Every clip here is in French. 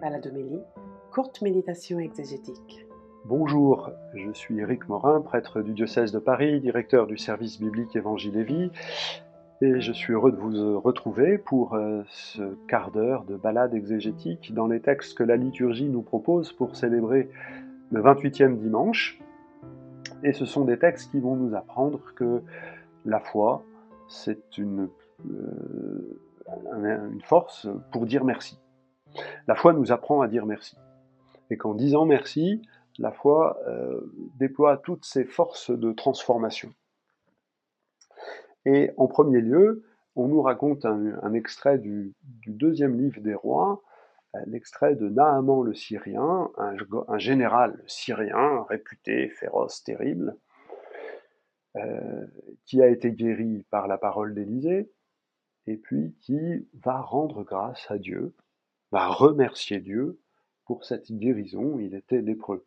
Baladomélie, courte méditation exégétique. Bonjour, je suis Éric Morin, prêtre du diocèse de Paris, directeur du service biblique Évangile et Vie, et je suis heureux de vous retrouver pour euh, ce quart d'heure de balade exégétique dans les textes que la liturgie nous propose pour célébrer le 28e dimanche. Et ce sont des textes qui vont nous apprendre que la foi, c'est une, euh, une force pour dire merci. La foi nous apprend à dire merci. Et qu'en disant merci, la foi euh, déploie toutes ses forces de transformation. Et en premier lieu, on nous raconte un, extrait du, deuxième livre des rois, euh, l'extrait de Naaman le Syrien, un, général syrien réputé, féroce, terrible, euh, qui a été guéri par la parole d'Élisée, et puis qui va rendre grâce à Dieu va remercier Dieu pour cette guérison, il était lépreux.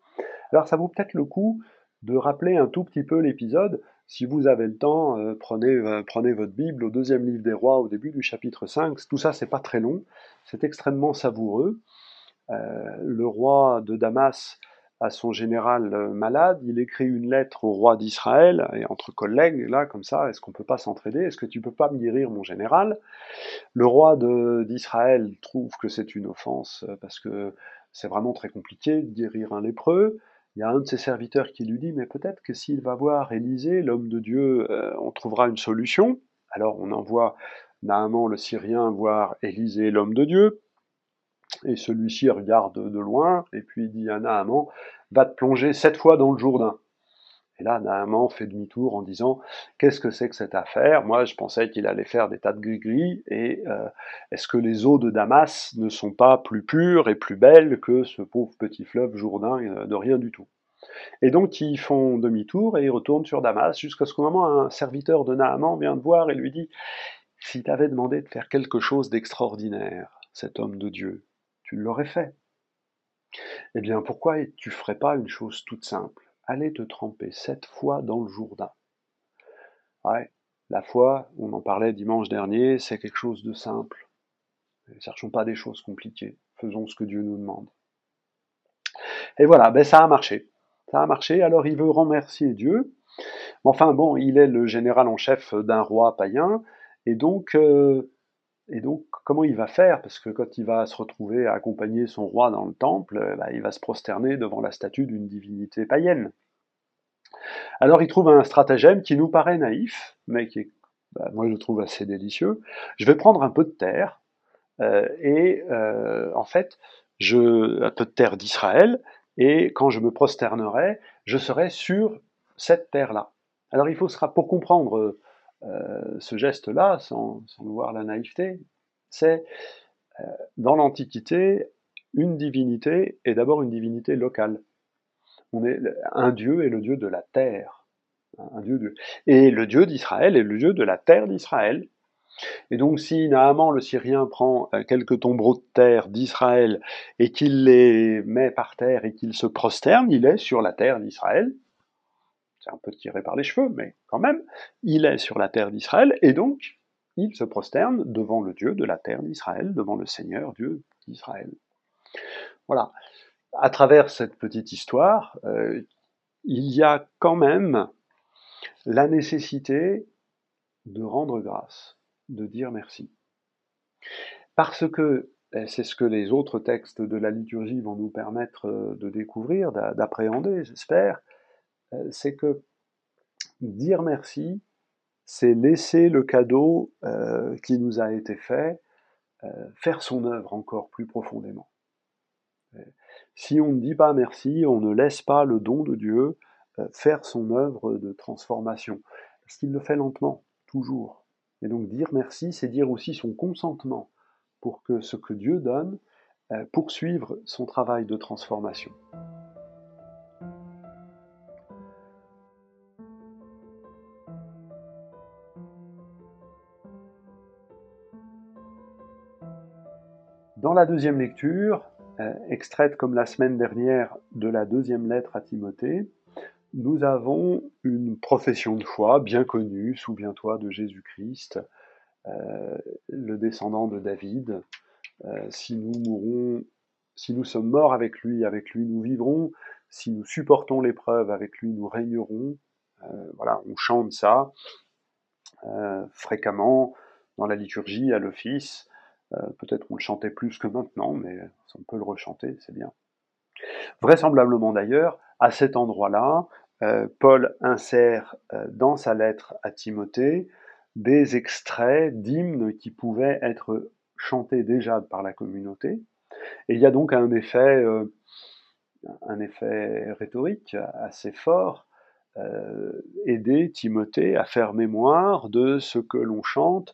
Alors ça vaut peut-être le coup de rappeler un tout petit peu l'épisode. Si vous avez le temps, euh, prenez, euh, prenez votre Bible au deuxième livre des rois, au début du chapitre 5. Tout ça, c'est pas très long, c'est extrêmement savoureux. Euh, le roi de Damas à son général euh, malade, il écrit une lettre au roi d'Israël, et entre collègues, là, comme ça, est-ce qu'on peut pas s'entraider? Est-ce que tu peux pas me guérir mon général? Le roi d'Israël trouve que c'est une offense, euh, parce que c'est vraiment très compliqué de guérir un lépreux. Il y a un de ses serviteurs qui lui dit, mais peut-être que s'il va voir Élisée, l'homme de Dieu, euh, on trouvera une solution. Alors on envoie Naaman le Syrien voir Élisée, l'homme de Dieu. Et celui-ci regarde de loin, et puis dit à Naaman, va te plonger sept fois dans le Jourdain. Et là, Naaman fait demi-tour en disant Qu'est-ce que c'est que cette affaire? Moi, je pensais qu'il allait faire des tas de gris-gris, et euh, est-ce que les eaux de Damas ne sont pas plus pures et plus belles que ce pauvre petit fleuve Jourdain euh, de rien du tout? Et donc, ils font demi-tour et ils retournent sur Damas, jusqu'à ce qu'au moment, un serviteur de Naaman vient de voir et lui dit Si t'avais demandé de faire quelque chose d'extraordinaire, cet homme de Dieu, tu l'aurais fait. Eh bien, pourquoi tu ferais pas une chose toute simple? Aller te tremper sept fois dans le Jourdain. Ouais, la foi, on en parlait dimanche dernier, c'est quelque chose de simple. Ne cherchons pas des choses compliquées. Faisons ce que Dieu nous demande. Et voilà, ben ça a marché. Ça a marché, alors il veut remercier Dieu. Enfin bon, il est le général en chef d'un roi païen, et donc euh, et donc, comment il va faire? Parce que quand il va se retrouver à accompagner son roi dans le temple, euh, bah, il va se prosterner devant la statue d'une divinité païenne. Alors il trouve un stratagème qui nous paraît naïf, mais qui est, bah, moi je le trouve assez délicieux. Je vais prendre un peu de terre, euh, et euh, en fait, je, un peu de terre d'Israël, et quand je me prosternerai, je serai sur cette terre-là. Alors il faut, pour comprendre ce geste-là, sans, voir la naïveté, c'est euh, dans l'Antiquité, une divinité est d'abord une divinité locale. On est, un dieu est le dieu de la terre. Un dieu Et le dieu d'Israël est le dieu de la terre d'Israël. Et donc si Naaman le Syrien prend euh, quelques tombereaux de terre d'Israël et qu'il les met par terre et qu'il se prosterne, il est sur la terre d'Israël c'est un peu tiré par les cheveux, mais quand même, il est sur la terre d'Israël, et donc il se prosterne devant le Dieu de la terre d'Israël, devant le Seigneur Dieu d'Israël. Voilà. À travers cette petite histoire, euh, il y a quand même la nécessité de rendre grâce, de dire merci. Parce que, c'est ce que les autres textes de la liturgie vont nous permettre euh, de découvrir, d'appréhender, j'espère, c'est que dire merci, c'est laisser le cadeau euh, qui nous a été fait euh, faire son œuvre encore plus profondément. Si on ne dit pas merci, on ne laisse pas le don de Dieu faire son œuvre de transformation, parce qu'il le fait lentement, toujours. Et donc dire merci, c'est dire aussi son consentement pour que ce que Dieu donne poursuive son travail de transformation. Dans la deuxième lecture, euh, extraite comme la semaine dernière de la deuxième lettre à Timothée, nous avons une profession de foi bien connue, souviens-toi de Jésus-Christ, euh, le descendant de David. Euh, si nous mourons Si nous sommes morts avec lui, avec lui nous vivrons. Si nous supportons l'épreuve, avec lui nous régnerons. Voilà, on chante ça fréquemment dans la liturgie, à l'office. Euh, peut-être on le chantait plus que maintenant, mais on peut le rechanter, c'est bien. Vraisemblablement d'ailleurs, à cet endroit-là, Paul insère dans sa lettre à Timothée des extraits d'hymnes qui pouvaient être chantés déjà par la communauté. Et il y a donc un effet, un effet rhétorique assez fort euh, aider Timothée à faire mémoire de ce que l'on chante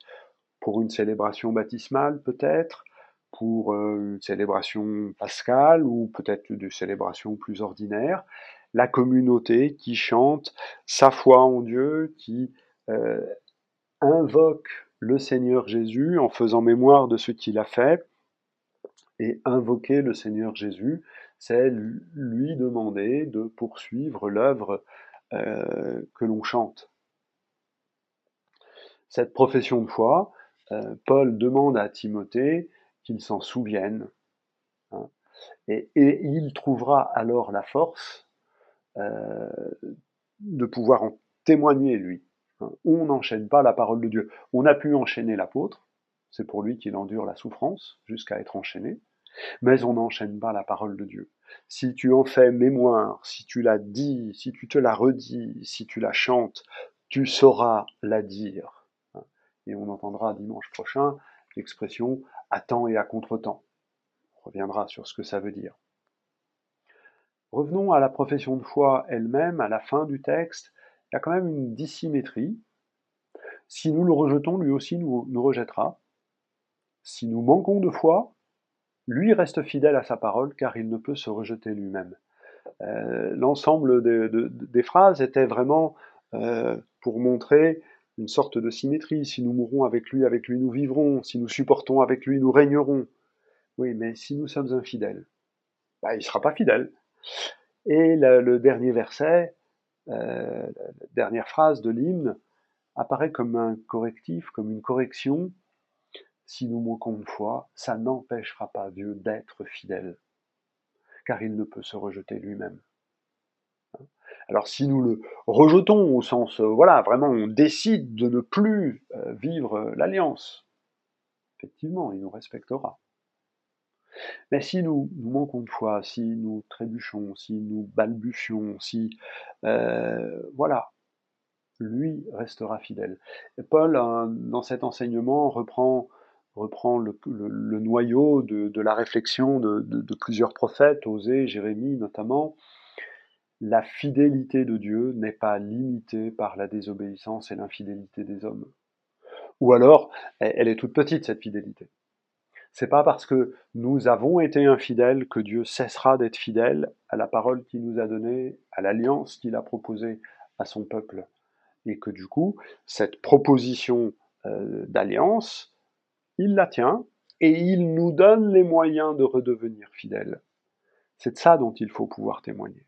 pour une célébration baptismale peut-être, pour euh, une célébration pascale ou peut-être une célébration plus ordinaire, la communauté qui chante sa foi en Dieu, qui euh, invoque le Seigneur Jésus en faisant mémoire de ce qu'il a fait. Et invoquer le Seigneur Jésus, c'est lui demander de poursuivre l'œuvre euh, que l'on chante. Cette profession de foi, Paul demande à Timothée qu'il s'en souvienne, hein, et, il trouvera alors la force euh, de pouvoir en témoigner, lui. Hein. On n'enchaîne pas la parole de Dieu. On a pu enchaîner l'apôtre, c'est pour lui qu'il endure la souffrance jusqu'à être enchaîné, mais on n'enchaîne pas la parole de Dieu si tu en fais mémoire, si tu la dis, si tu te la redis, si tu la chantes, tu sauras la dire. Et on entendra dimanche prochain l'expression à temps et à contre-temps. On reviendra sur ce que ça veut dire. Revenons à la profession de foi elle-même, à la fin du texte. Il y a quand même une dissymétrie. Si nous le rejetons, lui aussi nous, rejettera. Si nous manquons de foi, lui reste fidèle à sa parole car il ne peut se rejeter lui-même. Euh, l'ensemble des phrases était vraiment euh, pour montrer une sorte de symétrie. Si nous mourrons avec lui, avec lui nous vivrons. Si nous supportons avec lui, nous régnerons. Oui, mais si nous sommes infidèles, bah, il ne sera pas fidèle. Et le, dernier verset, euh, la dernière phrase de l'hymne, apparaît comme un correctif, comme une correction si nous manquons de foi, ça n'empêchera pas Dieu d'être fidèle, car il ne peut se rejeter lui-même. Alors si nous le rejetons au sens, euh, voilà, vraiment on décide de ne plus euh, vivre l'alliance, effectivement, il nous respectera. Mais si nous, manquons de foi, si nous trébuchons, si nous balbutions, si... Euh, voilà, lui restera fidèle. Paul, dans cet enseignement, reprend reprend le, noyau de, la réflexion de, plusieurs prophètes, Osée, Jérémie notamment. La fidélité de Dieu n'est pas limitée par la désobéissance et l'infidélité des hommes. Ou alors, elle est toute petite, cette fidélité. C'est pas parce que nous avons été infidèles que Dieu cessera d'être fidèle à la parole qu'il nous a donnée, à l'alliance qu'il a proposée à son peuple. Et que du coup, cette proposition euh, d'alliance, il la tient, et il nous donne les moyens de redevenir fidèles. C'est de ça dont il faut pouvoir témoigner.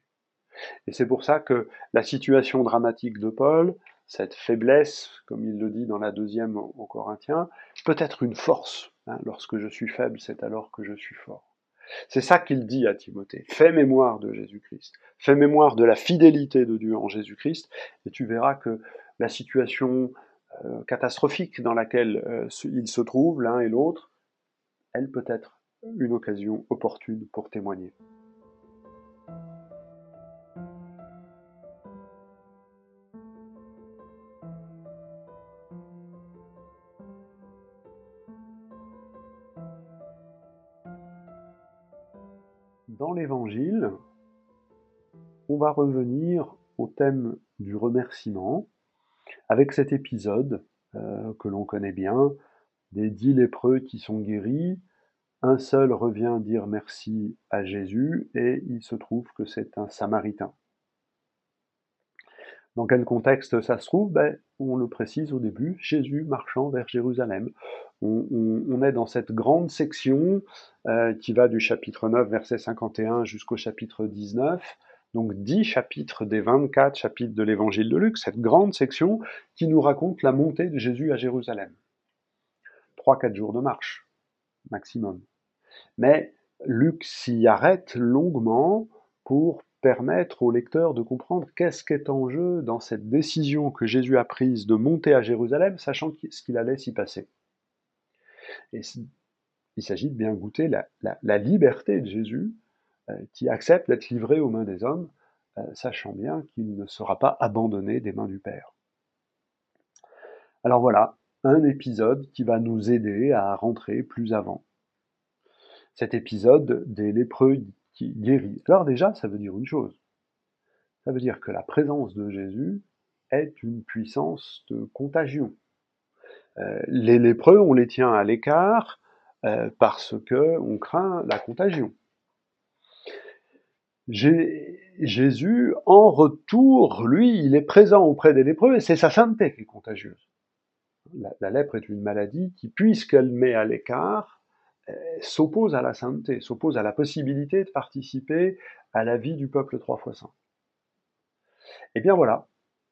Et c'est pour ça que la situation dramatique de Paul, cette faiblesse, comme il le dit dans la deuxième au Corinthiens, peut être une force. Hein. lorsque je suis faible, c'est alors que je suis fort. C'est ça qu'il dit à Timothée. Fais mémoire de Jésus-Christ. Fais mémoire de la fidélité de Dieu en Jésus-Christ, et tu verras que la situation euh, catastrophique dans laquelle euh, ils se trouvent l'un et l'autre, elle peut être une occasion opportune pour témoigner. Dans l'Évangile, on va revenir au thème du remerciement, avec cet épisode euh, que l'on connaît bien, des dix lépreux qui sont guéris, un seul revient dire merci à Jésus et il se trouve que c'est un samaritain. Dans quel contexte ça se trouve? Ben, On le précise au début, Jésus marchant vers Jérusalem. On, est dans cette grande section euh, qui va du chapitre 9, verset 51 jusqu'au chapitre 19, donc 10 chapitres des 24 chapitres de l'évangile de Luc, cette grande section qui nous raconte la montée de Jésus à Jérusalem. 3-4 jours de marche, maximum. Mais Luc s'y arrête longuement pour permettre au lecteur de comprendre qu'est-ce qui est en jeu dans cette décision que Jésus a prise de monter à Jérusalem, sachant ce qu'il allait s'y passer. Et il s'agit de bien goûter la, liberté de Jésus, euh, qui accepte d'être livré aux mains des hommes, euh, sachant bien qu'il ne sera pas abandonné des mains du Père. Alors voilà, un épisode qui va nous aider à rentrer plus avant. Cet épisode des lépreux qui guérit. Alors déjà, ça veut dire une chose. Ça veut dire que la présence de Jésus est une puissance de contagion. Euh, les lépreux, on les tient à l'écart euh, parce que on craint la contagion. Jésus, en retour, lui, il est présent auprès des lépreux et c'est sa sainteté qui est contagieuse. la lèpre est une maladie qui, puisqu'elle met à l'écart, euh, s'oppose à la sainteté, s'oppose à la possibilité de participer à la vie du peuple trois fois saint. Eh bien voilà,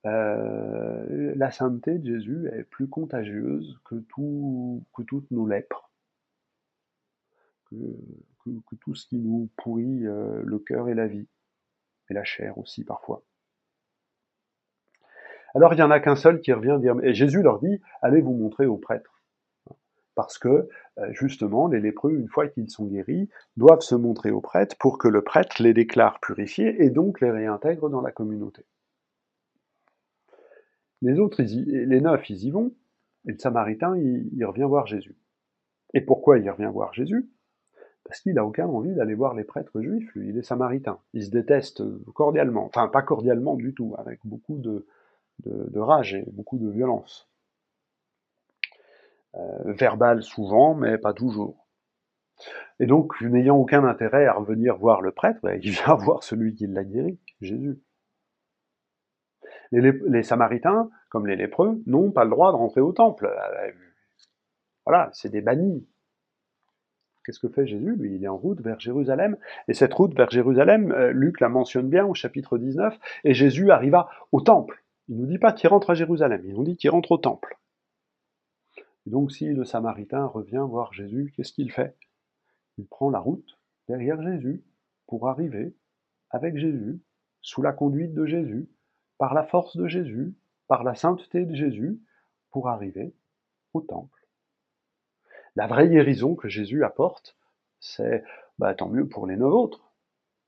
euh, la sainteté de Jésus est plus contagieuse que, tout, que toutes nos lèpres, que, tout ce qui nous pourrit euh, le cœur et la vie, et la chair aussi parfois. Alors il n'y en a qu'un seul qui revient dire, et Jésus leur dit, allez vous montrer aux prêtres parce que euh, justement, les lépreux, une fois qu'ils sont guéris, doivent se montrer au prêtre pour que le prêtre les déclare purifiés et donc les réintègre dans la communauté. Les autres, les neuf, ils y vont, et le samaritain, il, revient voir Jésus. Et pourquoi il revient voir Jésus? Parce qu'il n'a aucun envie d'aller voir les prêtres juifs, lui, il est samaritain. Il se déteste cordialement, enfin pas cordialement du tout, avec beaucoup de rage et beaucoup de violence. Euh, verbal souvent, mais pas toujours. Et donc, n'ayant aucun intérêt à revenir voir le prêtre, ben, il vient voir celui qui l'a guéri, Jésus. Les, Samaritains, comme les lépreux, n'ont pas le droit de rentrer au temple. Euh, voilà, c'est des bannis. Qu'est-ce que fait Jésus? Lui, il est en route vers Jérusalem. Et cette route vers Jérusalem, euh, Luc la mentionne bien au chapitre 19, et Jésus arriva au temple. Il ne nous dit pas qu'il rentre à Jérusalem, il nous dit qu'il rentre au temple donc si le Samaritain revient voir Jésus, qu'est-ce qu'il fait? Il prend la route derrière Jésus pour arriver avec Jésus, sous la conduite de Jésus, par la force de Jésus, par la sainteté de Jésus, pour arriver au temple. La vraie guérison que Jésus apporte, c'est bah, tant mieux pour les neuf autres,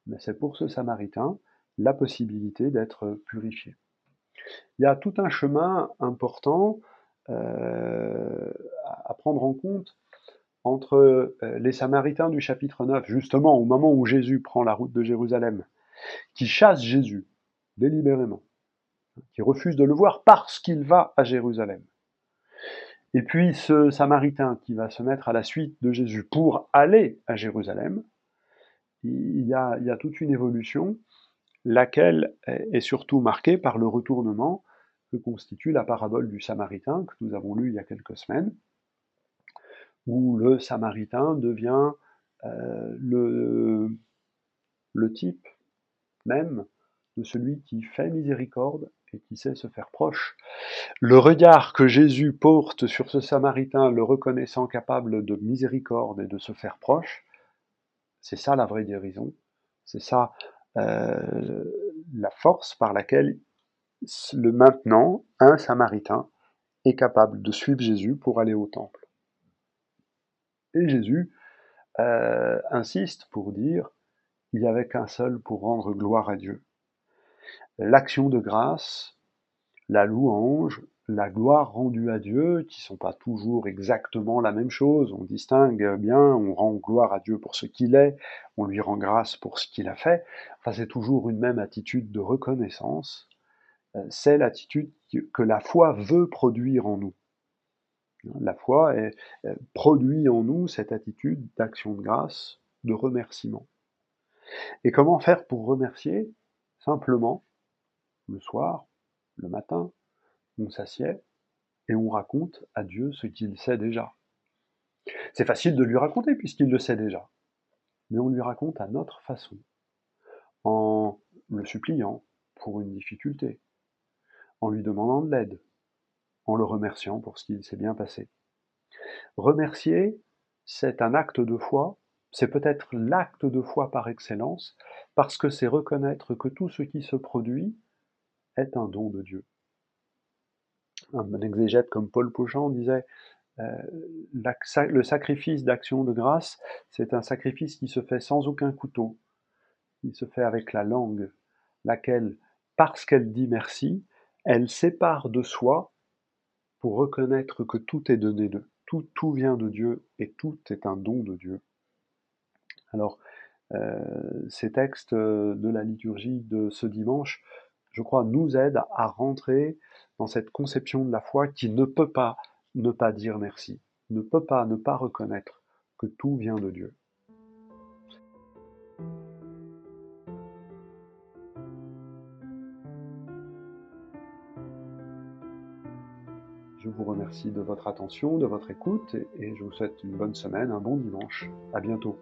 mais c'est pour ce Samaritain la possibilité d'être purifié. Il y a tout un chemin important euh, à prendre en compte entre euh, les Samaritains du chapitre 9, justement au moment où Jésus prend la route de Jérusalem, qui chassent Jésus délibérément, qui refusent de le voir parce qu'il va à Jérusalem. Et puis ce Samaritain qui va se mettre à la suite de Jésus pour aller à Jérusalem, il y a, toute une évolution, laquelle est surtout marquée par le retournement que constitue la parabole du Samaritain que nous avons lu il y a quelques semaines, où le Samaritain devient euh, le type même de celui qui fait miséricorde et qui sait se faire proche. Le regard que Jésus porte sur ce Samaritain, le reconnaissant capable de miséricorde et de se faire proche, c'est ça la vraie guérison, c'est ça euh, la force par laquelle le maintenant, un Samaritain est capable de suivre Jésus pour aller au temple. Et Jésus euh, insiste pour dire il n'y avait qu'un seul pour rendre gloire à Dieu. L'action de grâce, la louange, la gloire rendue à Dieu, qui ne sont pas toujours exactement la même chose, on distingue bien, on rend gloire à Dieu pour ce qu'il est, on lui rend grâce pour ce qu'il a fait, enfin c'est toujours une même attitude de reconnaissance, euh, c'est l'attitude que la foi veut produire en nous. La foi euh, produit en nous cette attitude d'action de grâce, de remerciement. Et comment faire pour remercier? Simplement, le soir, le matin, on s'assied et on raconte à Dieu ce qu'il sait déjà. C'est facile de lui raconter puisqu'il le sait déjà, mais on lui raconte à notre façon, en le suppliant pour une difficulté, en lui demandant de l'aide, en le remerciant pour ce qu'il s'est bien passé. Remercier, c'est un acte de foi c'est peut-être l'acte de foi par excellence, parce que c'est reconnaître que tout ce qui se produit est un don de Dieu. Un exégète comme Paul Pauchon disait euh, le sacrifice d'action de grâce, c'est un sacrifice qui se fait sans aucun couteau, qui se fait avec la langue, laquelle, parce qu'elle dit merci, elle sépare de soi pour reconnaître que tout est donné de tout, tout vient de Dieu et tout est un don de Dieu. Alors, euh, ces textes de la liturgie de ce dimanche, je crois, nous aident à rentrer dans cette conception de la foi qui ne peut pas ne pas dire merci, ne peut pas ne pas reconnaître que tout vient de Dieu. Je vous remercie de votre attention, de votre écoute et je vous souhaite une bonne semaine, un bon dimanche. À bientôt.